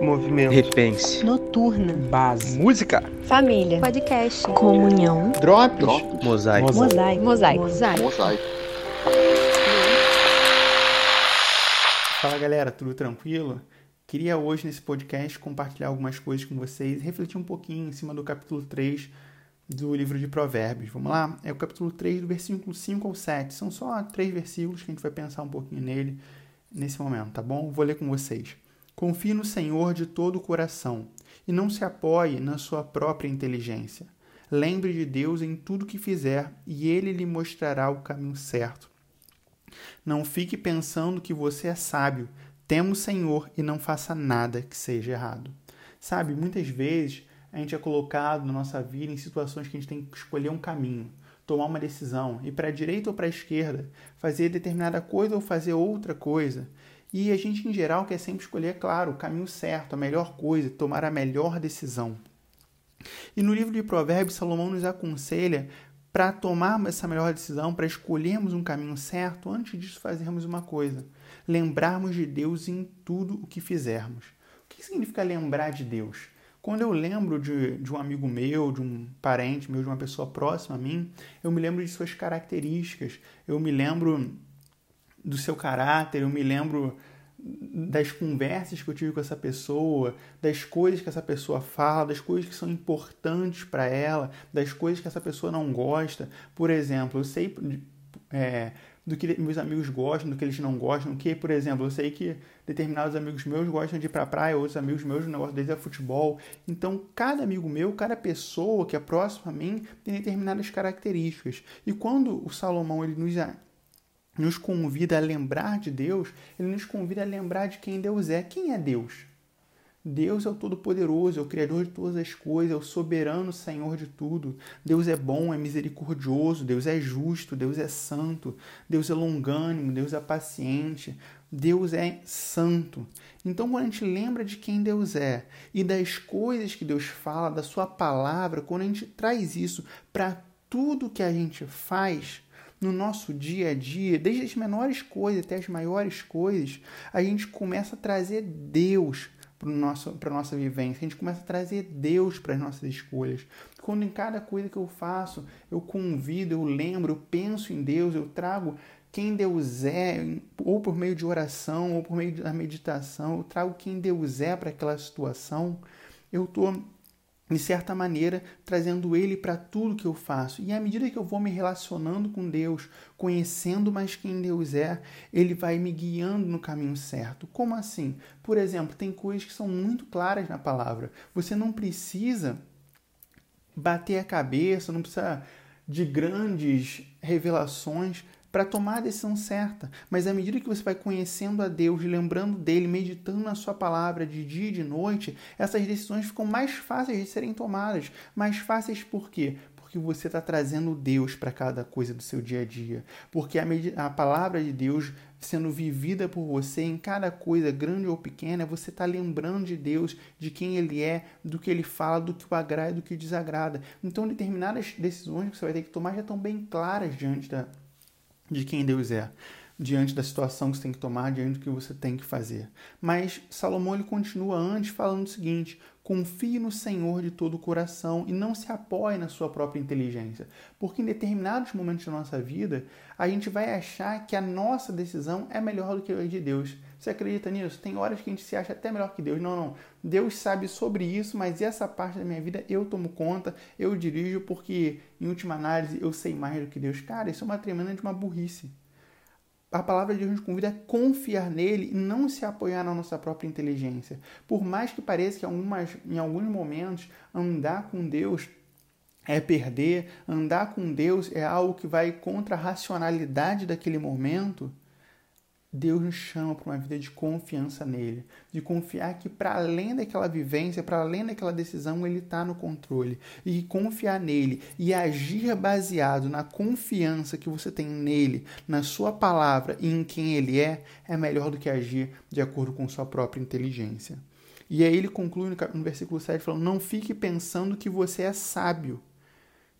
Movimento. Repense. Noturna. Base. Música. Família. Podcast. Comunhão. Drops. Drops. Mosaico. Mosaico. Mosaico. Mosaico. Mosaico. Fala galera, tudo tranquilo? Queria hoje nesse podcast compartilhar algumas coisas com vocês, refletir um pouquinho em cima do capítulo 3 do livro de Provérbios. Vamos lá? É o capítulo 3, do versículo 5 ao 7. São só três versículos que a gente vai pensar um pouquinho nele nesse momento, tá bom? Vou ler com vocês. Confie no Senhor de todo o coração e não se apoie na sua própria inteligência. Lembre de Deus em tudo que fizer e ele lhe mostrará o caminho certo. Não fique pensando que você é sábio. Tema o Senhor e não faça nada que seja errado. Sabe, muitas vezes a gente é colocado na nossa vida em situações que a gente tem que escolher um caminho, tomar uma decisão, ir para a direita ou para a esquerda, fazer determinada coisa ou fazer outra coisa. E a gente, em geral, quer sempre escolher, claro, o caminho certo, a melhor coisa, tomar a melhor decisão. E no livro de Provérbios, Salomão nos aconselha para tomarmos essa melhor decisão, para escolhermos um caminho certo, antes disso fazermos uma coisa: lembrarmos de Deus em tudo o que fizermos. O que significa lembrar de Deus? Quando eu lembro de, de um amigo meu, de um parente meu, de uma pessoa próxima a mim, eu me lembro de suas características, eu me lembro do seu caráter, eu me lembro das conversas que eu tive com essa pessoa, das coisas que essa pessoa fala, das coisas que são importantes para ela, das coisas que essa pessoa não gosta. Por exemplo, eu sei é, do que meus amigos gostam, do que eles não gostam, que, por exemplo, eu sei que determinados amigos meus gostam de ir para praia, outros amigos meus o negócio deles é futebol. Então, cada amigo meu, cada pessoa que é próxima a mim tem determinadas características. E quando o Salomão ele nos nos convida a lembrar de Deus, ele nos convida a lembrar de quem Deus é. Quem é Deus? Deus é o Todo-Poderoso, é o Criador de todas as coisas, é o soberano Senhor de tudo. Deus é bom, é misericordioso, Deus é justo, Deus é santo, Deus é longânimo, Deus é paciente, Deus é santo. Então, quando a gente lembra de quem Deus é e das coisas que Deus fala, da Sua palavra, quando a gente traz isso para tudo que a gente faz, no nosso dia a dia, desde as menores coisas até as maiores coisas, a gente começa a trazer Deus para a nossa vivência, a gente começa a trazer Deus para as nossas escolhas. Quando em cada coisa que eu faço, eu convido, eu lembro, eu penso em Deus, eu trago quem Deus é, ou por meio de oração, ou por meio da meditação, eu trago quem Deus é para aquela situação, eu estou de certa maneira, trazendo Ele para tudo que eu faço. E à medida que eu vou me relacionando com Deus, conhecendo mais quem Deus é, Ele vai me guiando no caminho certo. Como assim? Por exemplo, tem coisas que são muito claras na palavra. Você não precisa bater a cabeça, não precisa de grandes revelações para tomar a decisão certa. Mas à medida que você vai conhecendo a Deus, lembrando dele, meditando na sua palavra de dia e de noite, essas decisões ficam mais fáceis de serem tomadas. Mais fáceis por quê? Porque você está trazendo Deus para cada coisa do seu dia a dia. Porque a, a palavra de Deus sendo vivida por você em cada coisa, grande ou pequena, você está lembrando de Deus, de quem Ele é, do que Ele fala, do que o agrada e do que o desagrada. Então, determinadas decisões que você vai ter que tomar já estão bem claras diante da, de quem Deus é, diante da situação que você tem que tomar, diante do que você tem que fazer. Mas Salomão ele continua antes falando o seguinte: confie no Senhor de todo o coração e não se apoie na sua própria inteligência, porque em determinados momentos da nossa vida a gente vai achar que a nossa decisão é melhor do que a de Deus. Você acredita nisso? Tem horas que a gente se acha até melhor que Deus. Não, não. Deus sabe sobre isso, mas essa parte da minha vida eu tomo conta, eu dirijo, porque, em última análise, eu sei mais do que Deus. Cara, isso é uma tremenda de uma burrice. A palavra de Deus nos convida a confiar nele e não se apoiar na nossa própria inteligência. Por mais que pareça que algumas, em alguns momentos andar com Deus é perder, andar com Deus é algo que vai contra a racionalidade daquele momento, Deus nos chama para uma vida de confiança nele, de confiar que para além daquela vivência, para além daquela decisão, ele está no controle e confiar nele e agir baseado na confiança que você tem nele, na sua palavra e em quem ele é, é melhor do que agir de acordo com sua própria inteligência. E aí ele conclui no versículo 7 falando: Não fique pensando que você é sábio.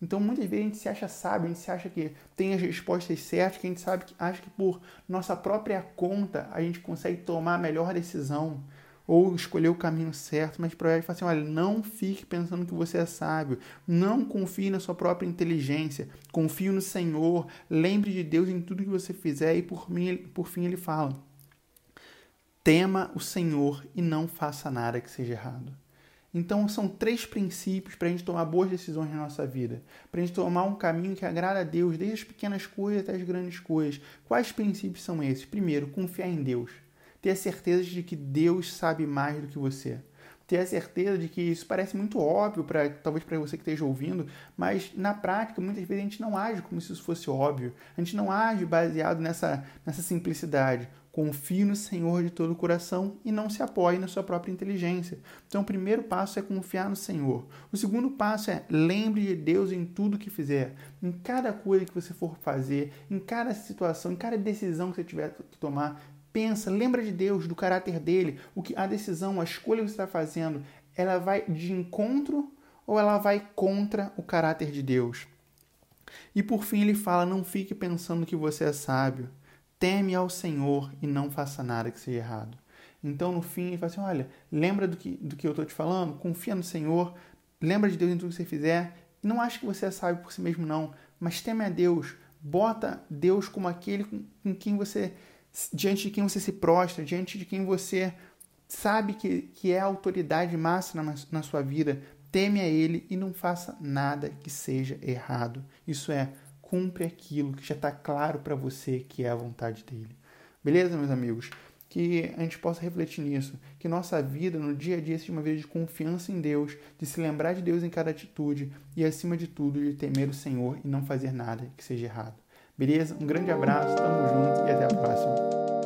Então, muitas vezes a gente se acha sábio, a gente se acha que tem as respostas certas, que a gente sabe que acha que por nossa própria conta a gente consegue tomar a melhor decisão. ou escolher o caminho certo, mas Provérbios fala assim: olha, não fique pensando que você é sábio, não confie na sua própria inteligência, confie no Senhor, lembre de Deus em tudo que você fizer, e por, mim, por fim ele fala: tema o Senhor e não faça nada que seja errado. Então, são três princípios para a gente tomar boas decisões na nossa vida. Para a gente tomar um caminho que agrada a Deus, desde as pequenas coisas até as grandes coisas. Quais princípios são esses? Primeiro, confiar em Deus ter a certeza de que Deus sabe mais do que você. Ter a certeza de que isso parece muito óbvio, para talvez para você que esteja ouvindo, mas na prática, muitas vezes a gente não age como se isso fosse óbvio. A gente não age baseado nessa, nessa simplicidade. Confie no Senhor de todo o coração e não se apoie na sua própria inteligência. Então, o primeiro passo é confiar no Senhor. O segundo passo é lembre de Deus em tudo que fizer. Em cada coisa que você for fazer, em cada situação, em cada decisão que você tiver que tomar, pensa, lembra de Deus, do caráter dele, o que a decisão, a escolha que você está fazendo, ela vai de encontro ou ela vai contra o caráter de Deus? E por fim ele fala: não fique pensando que você é sábio. Teme ao Senhor e não faça nada que seja errado. Então, no fim, ele fala assim: olha, lembra do que, do que eu estou te falando? Confia no Senhor, lembra de Deus em tudo que você fizer. E não acha que você é sábio por si mesmo, não, mas teme a Deus. Bota Deus como aquele com, com quem você diante de quem você se prostra, diante de quem você sabe que, que é a autoridade máxima na, na sua vida, teme a Ele e não faça nada que seja errado. Isso é, cumpre aquilo que já está claro para você que é a vontade dele. Beleza, meus amigos? Que a gente possa refletir nisso, que nossa vida no dia a dia seja uma vida de confiança em Deus, de se lembrar de Deus em cada atitude e, acima de tudo, de temer o Senhor e não fazer nada que seja errado. Beleza? Um grande abraço, tamo junto e até a próxima.